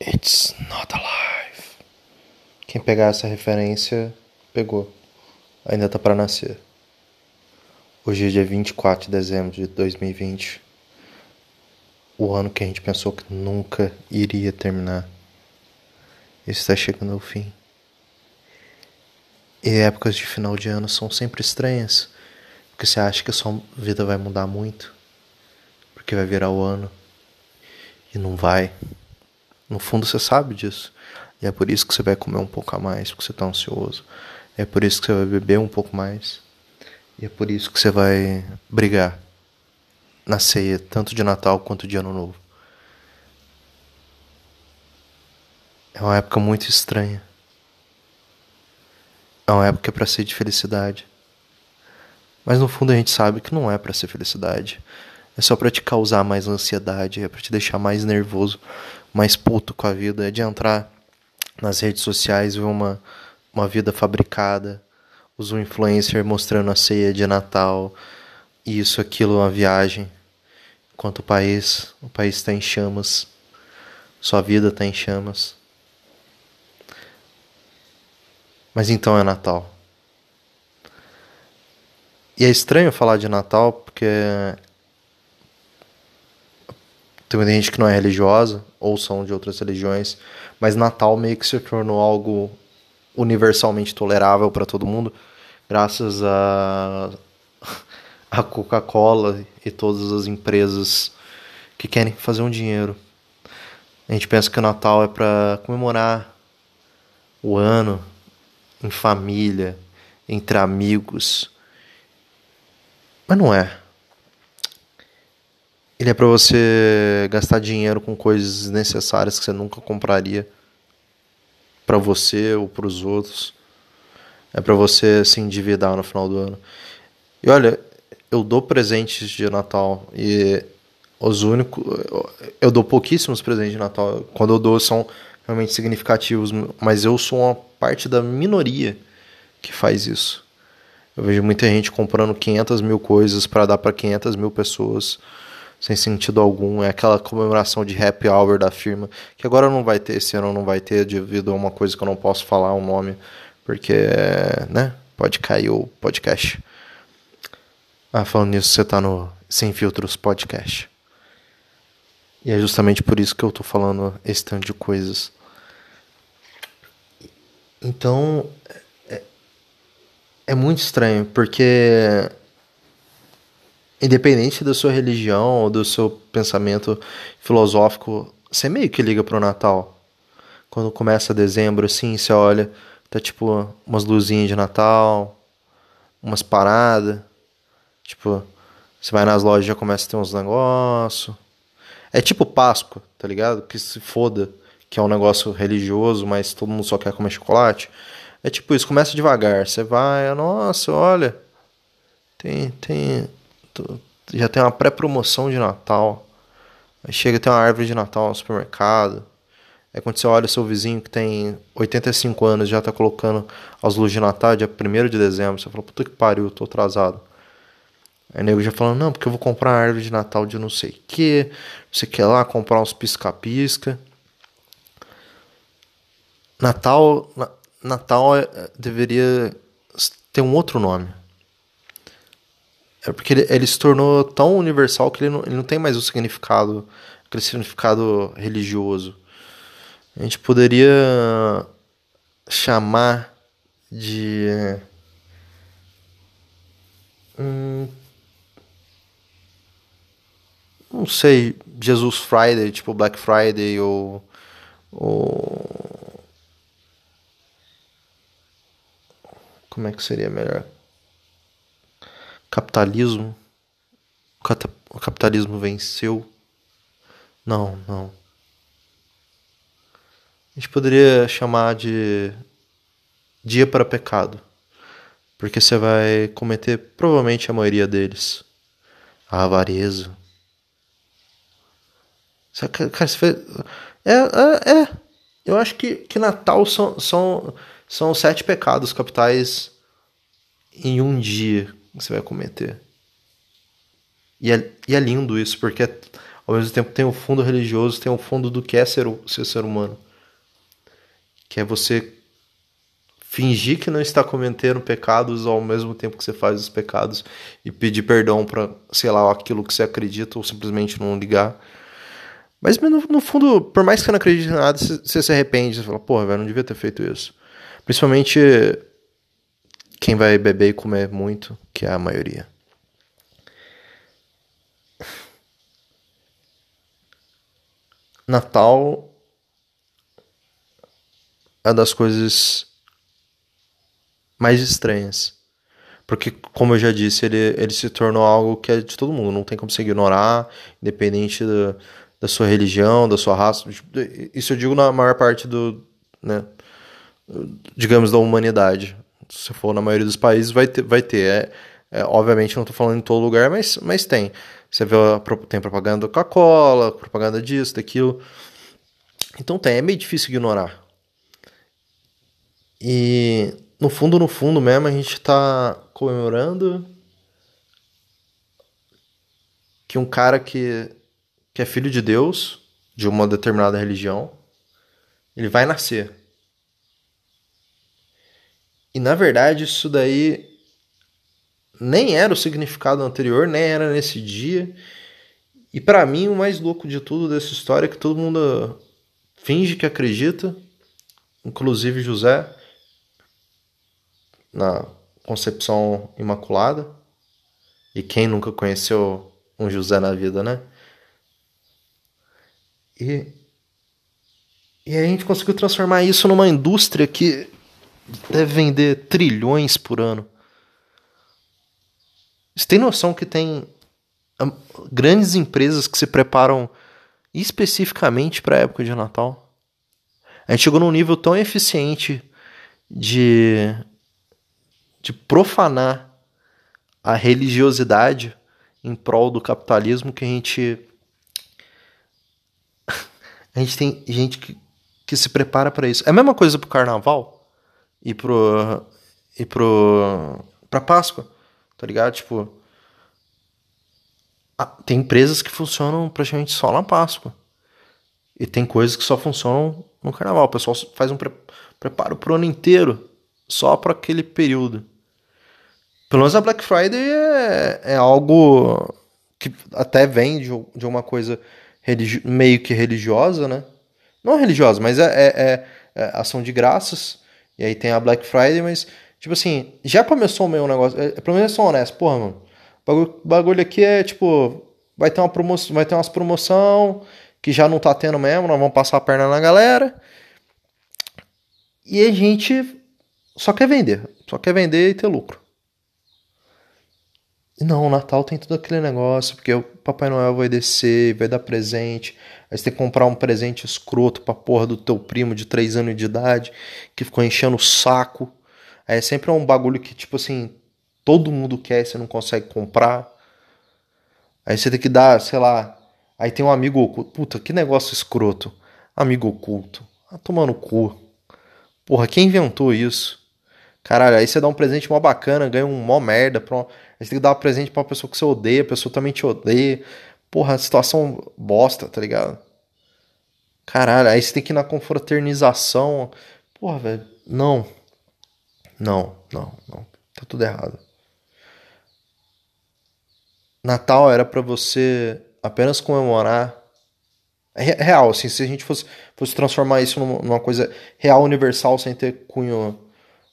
It's not alive. Quem pegar essa referência, pegou. Ainda tá para nascer. Hoje é dia 24 de dezembro de 2020. O ano que a gente pensou que nunca iria terminar. Está chegando ao fim. E épocas de final de ano são sempre estranhas. Porque você acha que a sua vida vai mudar muito. Porque vai virar o ano. E não vai. No fundo você sabe disso. E é por isso que você vai comer um pouco a mais, porque você está ansioso. É por isso que você vai beber um pouco mais. E é por isso que você vai brigar na ceia, tanto de Natal quanto de Ano Novo. É uma época muito estranha. É uma época para ser de felicidade. Mas no fundo a gente sabe que não é para ser felicidade. É só para te causar mais ansiedade, é para te deixar mais nervoso, mais puto com a vida, é de entrar nas redes sociais ver uma, uma vida fabricada, os influencer mostrando a ceia de Natal, isso, aquilo, uma viagem, enquanto o país, o país está em chamas, sua vida está em chamas. Mas então é Natal. E é estranho falar de Natal porque tem muita gente que não é religiosa ou são de outras religiões, mas Natal meio que se tornou algo universalmente tolerável para todo mundo, graças a a Coca-Cola e todas as empresas que querem fazer um dinheiro. A gente pensa que o Natal é para comemorar o ano em família, entre amigos. Mas não é. Ele é para você gastar dinheiro com coisas necessárias que você nunca compraria para você ou para os outros. É para você se endividar no final do ano. E olha, eu dou presentes de Natal e os únicos eu dou pouquíssimos presentes de Natal. Quando eu dou são realmente significativos, mas eu sou uma parte da minoria que faz isso. Eu vejo muita gente comprando 500 mil coisas para dar para 500 mil pessoas sem sentido algum. É aquela comemoração de happy hour da firma, que agora não vai ter, esse ano não vai ter, devido a uma coisa que eu não posso falar o um nome, porque, né, pode cair o podcast. Ah, falando nisso, você tá no Sem Filtros Podcast. E é justamente por isso que eu tô falando esse tanto de coisas. Então, é, é muito estranho, porque independente da sua religião ou do seu pensamento filosófico, você meio que liga pro Natal. Quando começa dezembro, assim, você olha, tá tipo umas luzinhas de Natal, umas paradas. Tipo, você vai nas lojas já começa a ter uns negócios. É tipo Páscoa, tá ligado? Que se foda, que é um negócio religioso, mas todo mundo só quer comer chocolate. É tipo isso, começa devagar. Você vai, nossa, olha, tem, tem já tem uma pré-promoção de Natal. Aí chega tem uma árvore de Natal no supermercado. Aí quando você olha o seu vizinho que tem 85 anos já tá colocando as luzes de Natal dia 1 de dezembro, você fala, puta que pariu, tô atrasado. Aí nego já falando, não, porque eu vou comprar árvore de Natal de não sei o que. Você quer lá comprar uns pisca-pisca. Natal, Natal é, deveria ter um outro nome. É porque ele, ele, se tornou tão universal que ele não, ele não tem mais o significado, aquele significado religioso. A gente poderia chamar de. Hum, não sei, Jesus Friday, tipo Black Friday ou. ou como é que seria melhor? Capitalismo, o capitalismo venceu. Não, não. A gente poderia chamar de dia para pecado, porque você vai cometer provavelmente a maioria deles. A avareza. Cara, você fez... é, é, é. Eu acho que, que Natal são, são, são sete pecados capitais em um dia você vai cometer. E é, e é lindo isso, porque ao mesmo tempo tem o fundo religioso, tem o fundo do que é ser, ser ser humano. Que é você fingir que não está cometendo pecados ao mesmo tempo que você faz os pecados e pedir perdão para, sei lá, aquilo que você acredita ou simplesmente não ligar. Mas no, no fundo, por mais que você não acredite em nada, você, você se arrepende, você fala, porra, velho, não devia ter feito isso. Principalmente quem vai beber e comer muito, que é a maioria. Natal é das coisas mais estranhas. Porque, como eu já disse, ele, ele se tornou algo que é de todo mundo, não tem como se ignorar, independente da, da sua religião, da sua raça. Isso eu digo na maior parte do, né, digamos, da humanidade. Se for na maioria dos países, vai ter. Vai ter. É, é obviamente, não estou falando em todo lugar, mas, mas tem. Você vê, tem propaganda da Coca-Cola, propaganda disso, daquilo. Então tem, é meio difícil ignorar. E no fundo, no fundo mesmo, a gente está comemorando que um cara que, que é filho de Deus, de uma determinada religião, ele vai nascer. E na verdade, isso daí nem era o significado anterior, nem era nesse dia. E para mim, o mais louco de tudo dessa história é que todo mundo finge que acredita, inclusive José na concepção imaculada. E quem nunca conheceu um José na vida, né? E, e a gente conseguiu transformar isso numa indústria que deve vender trilhões por ano. Você tem noção que tem grandes empresas que se preparam especificamente para a época de Natal? A gente chegou num nível tão eficiente de de profanar a religiosidade em prol do capitalismo que a gente a gente tem gente que, que se prepara para isso. É a mesma coisa pro carnaval e pro e pro pra Páscoa, tá ligado? Tipo, tem empresas que funcionam praticamente só na Páscoa. E tem coisas que só funcionam no carnaval. O pessoal faz um pre preparo pro ano inteiro só para aquele período. Pelo menos a Black Friday é, é algo que até vem de, de uma coisa meio que religiosa, né? Não religiosa, mas é, é, é, é, ação de graças. E aí tem a Black Friday, mas, tipo assim, já começou meio um negócio. É, pelo menos eu sou honesto, porra, mano. Bagulho, bagulho aqui é tipo. Vai ter uma promoção, vai ter umas promoção que já não tá tendo mesmo, nós vamos passar a perna na galera. E a gente só quer vender. Só quer vender e ter lucro. Não, o Natal tem tudo aquele negócio, porque o Papai Noel vai descer, vai dar presente. Aí você tem que comprar um presente escroto pra porra do teu primo de 3 anos de idade, que ficou enchendo o saco. Aí é sempre um bagulho que, tipo assim, todo mundo quer, você não consegue comprar. Aí você tem que dar, sei lá. Aí tem um amigo oculto. Puta, que negócio escroto. Amigo oculto. Ah, tomando cu. Porra, quem inventou isso? Caralho, aí você dá um presente mó bacana, ganha um mó merda. Pra. Aí você tem que dar um presente pra uma pessoa que você odeia, a pessoa também te odeia. Porra, situação bosta, tá ligado? Caralho, aí você tem que ir na confraternização. Porra, velho, não. Não, não, não. Tá tudo errado. Natal era para você apenas comemorar. É real, assim, se a gente fosse, fosse transformar isso numa coisa real, universal, sem ter cunho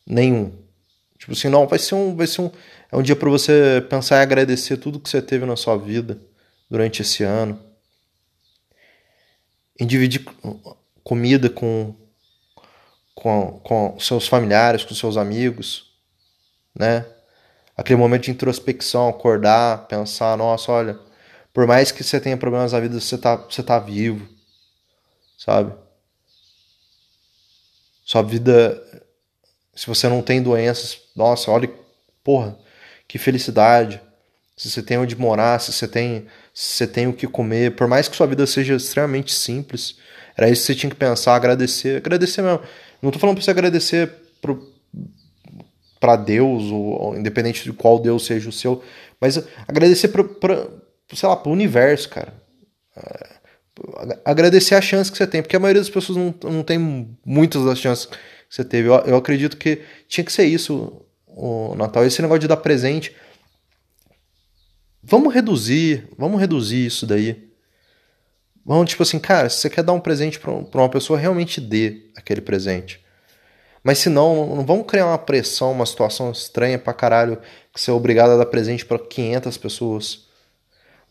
nenhum. Tipo assim, não, vai ser um, vai ser um, é um dia para você pensar e agradecer tudo que você teve na sua vida durante esse ano. Em dividir comida com, com, com seus familiares, com seus amigos, né? Aquele momento de introspecção, acordar, pensar, nossa, olha, por mais que você tenha problemas na vida, você tá, você tá vivo, sabe? Sua vida se você não tem doenças, nossa, olha, porra, que felicidade. Se você tem onde morar, se você tem, se você tem o que comer, por mais que sua vida seja extremamente simples, era isso que você tinha que pensar, agradecer, agradecer mesmo. Não tô falando para você agradecer pro para Deus, ou, ou, independente de qual Deus seja o seu, mas agradecer para sei lá, pro universo, cara. É, agradecer a chance que você tem, porque a maioria das pessoas não, não tem muitas das chances que você teve. Eu, eu acredito que tinha que ser isso o Natal. Esse negócio de dar presente. Vamos reduzir, vamos reduzir isso daí. Vamos, tipo assim, cara, se você quer dar um presente pra uma pessoa, realmente dê aquele presente. Mas se não, não vamos criar uma pressão, uma situação estranha pra caralho, que você é obrigado a dar presente para 500 pessoas.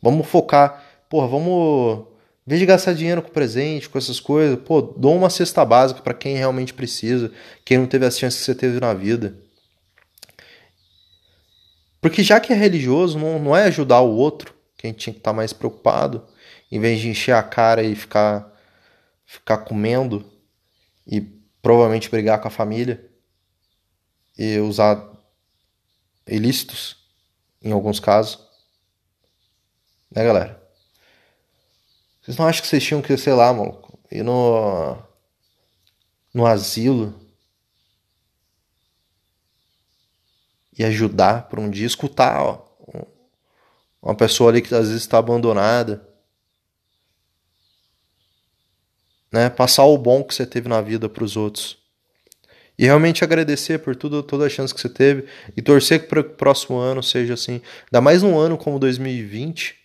Vamos focar, porra, vamos. Em vez de gastar dinheiro com presente, com essas coisas, pô, dou uma cesta básica para quem realmente precisa, quem não teve as chances que você teve na vida. Porque já que é religioso, não, não é ajudar o outro, quem tinha que estar tá mais preocupado, em vez de encher a cara e ficar, ficar comendo e provavelmente brigar com a família e usar ilícitos em alguns casos. Né, galera? Vocês não acham que vocês tinham que, sei lá, maluco, ir no. no asilo e ajudar por um dia, escutar ó, uma pessoa ali que às vezes está abandonada. Né? Passar o bom que você teve na vida para os outros. E realmente agradecer por tudo, toda a chance que você teve e torcer para o próximo ano seja assim. Ainda mais num ano como 2020.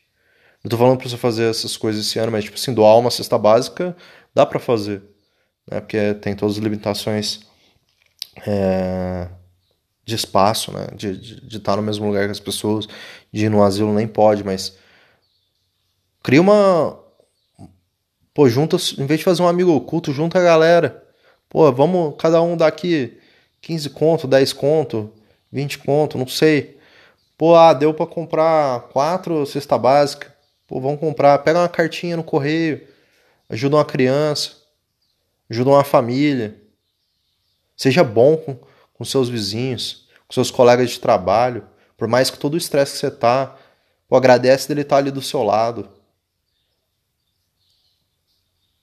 Não tô falando para você fazer essas coisas esse ano, mas tipo assim, doar uma cesta básica dá para fazer. Né? Porque tem todas as limitações. É de espaço, né? De, de, de estar no mesmo lugar que as pessoas, de ir no asilo nem pode, mas cria uma. Pô, junta, em vez de fazer um amigo oculto, junta a galera. Pô, vamos cada um daqui 15 conto, 10 conto, 20 conto, não sei. Pô, ah, deu para comprar quatro cesta básica. Pô, vamos comprar. Pega uma cartinha no correio. Ajuda uma criança. Ajuda uma família. Seja bom com, com seus vizinhos, com seus colegas de trabalho, por mais que todo o estresse que você tá, pô, agradece dele estar tá ali do seu lado.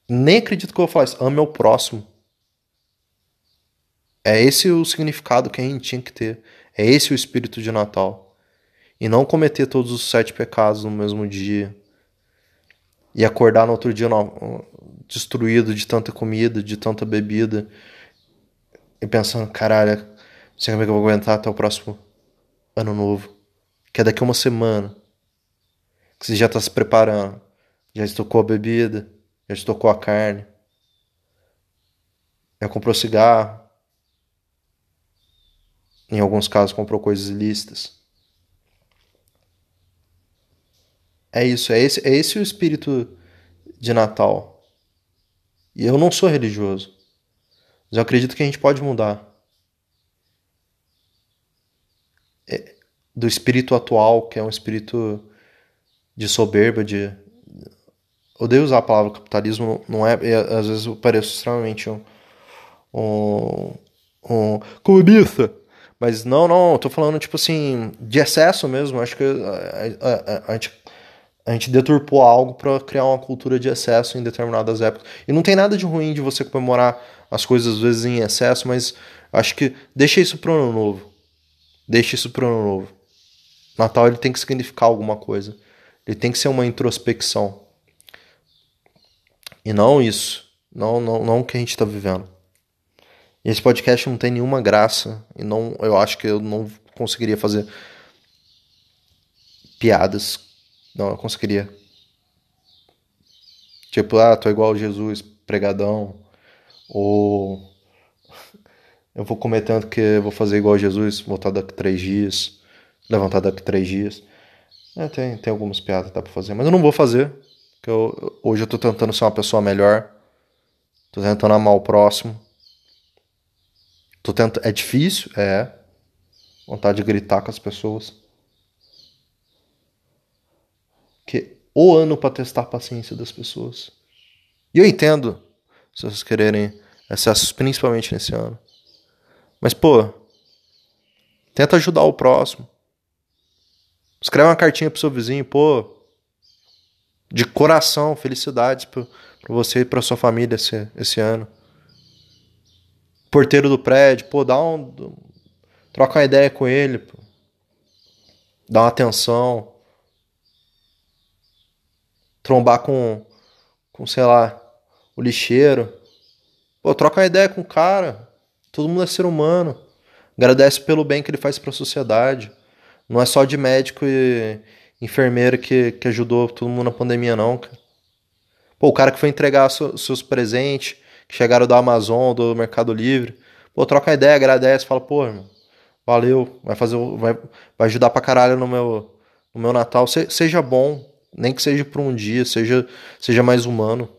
Nem acredito que eu vou falar isso. Ame o próximo. É esse o significado que a gente tinha que ter. É esse o espírito de Natal. E não cometer todos os sete pecados no mesmo dia. E acordar no outro dia destruído de tanta comida, de tanta bebida, e pensando, caralho, não sei como é que eu vou aguentar até o próximo ano novo. Que é daqui a uma semana. Que você já tá se preparando. Já estocou a bebida, já estocou a carne. Já comprou cigarro. Em alguns casos comprou coisas ilícitas. É isso, é esse, é esse o espírito de Natal. E eu não sou religioso. Mas eu acredito que a gente pode mudar. É, do espírito atual, que é um espírito de soberba, de. Odeio usar a palavra capitalismo, não é. Às vezes eu pareço extremamente um. um, um comunista. Mas não, não, eu tô falando tipo assim, de excesso mesmo. Acho que a, a, a, a gente a gente deturpou algo para criar uma cultura de excesso em determinadas épocas. E não tem nada de ruim de você comemorar as coisas às vezes em excesso, mas acho que deixa isso pro ano novo. Deixa isso pro ano novo. Natal ele tem que significar alguma coisa. Ele tem que ser uma introspecção. E não isso. Não, não, não o que a gente está vivendo. Esse podcast não tem nenhuma graça. E não, eu acho que eu não conseguiria fazer piadas não, eu conseguiria. Tipo, ah, tô igual Jesus, pregadão. Ou eu vou comer tanto que vou fazer igual Jesus, voltar daqui três dias, levantar daqui três dias. É, tem, tem algumas piadas que dá pra fazer, mas eu não vou fazer. Porque eu, hoje eu tô tentando ser uma pessoa melhor. Tô tentando amar o próximo. Tô tentando, é difícil? É. Vontade de gritar com as pessoas que o ano para testar a paciência das pessoas. E eu entendo se vocês quererem excessos, principalmente nesse ano. Mas, pô, tenta ajudar o próximo. Escreve uma cartinha pro seu vizinho, pô. De coração, felicidades pra você e pra sua família esse, esse ano. Porteiro do prédio, pô, dá um. Troca uma ideia com ele, pô. Dá uma atenção trombar com, com sei lá, o lixeiro. Pô, troca uma ideia com o cara. Todo mundo é ser humano. Agradece pelo bem que ele faz para a sociedade. Não é só de médico e enfermeira que, que ajudou todo mundo na pandemia, não, cara. Pô, o cara que foi entregar seus presentes, que chegaram da Amazon, do Mercado Livre. Pô, troca uma ideia, agradece, fala, pô, irmão, valeu, vai fazer, vai, vai ajudar pra caralho no meu, no meu Natal. Se, seja bom, nem que seja por um dia, seja, seja mais humano.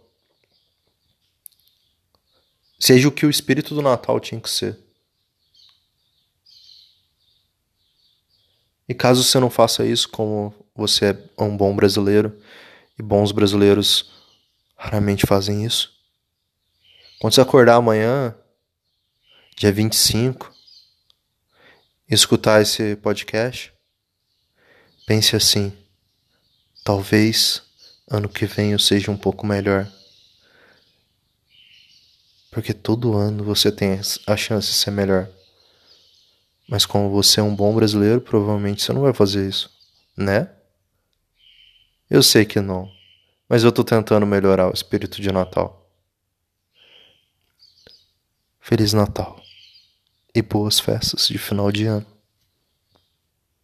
Seja o que o espírito do Natal tinha que ser. E caso você não faça isso, como você é um bom brasileiro, e bons brasileiros raramente fazem isso, quando você acordar amanhã, dia 25, e escutar esse podcast, pense assim: talvez ano que vem eu seja um pouco melhor. Porque todo ano você tem a chance de ser melhor. Mas como você é um bom brasileiro, provavelmente você não vai fazer isso, né? Eu sei que não, mas eu tô tentando melhorar o espírito de Natal. Feliz Natal e boas festas de final de ano.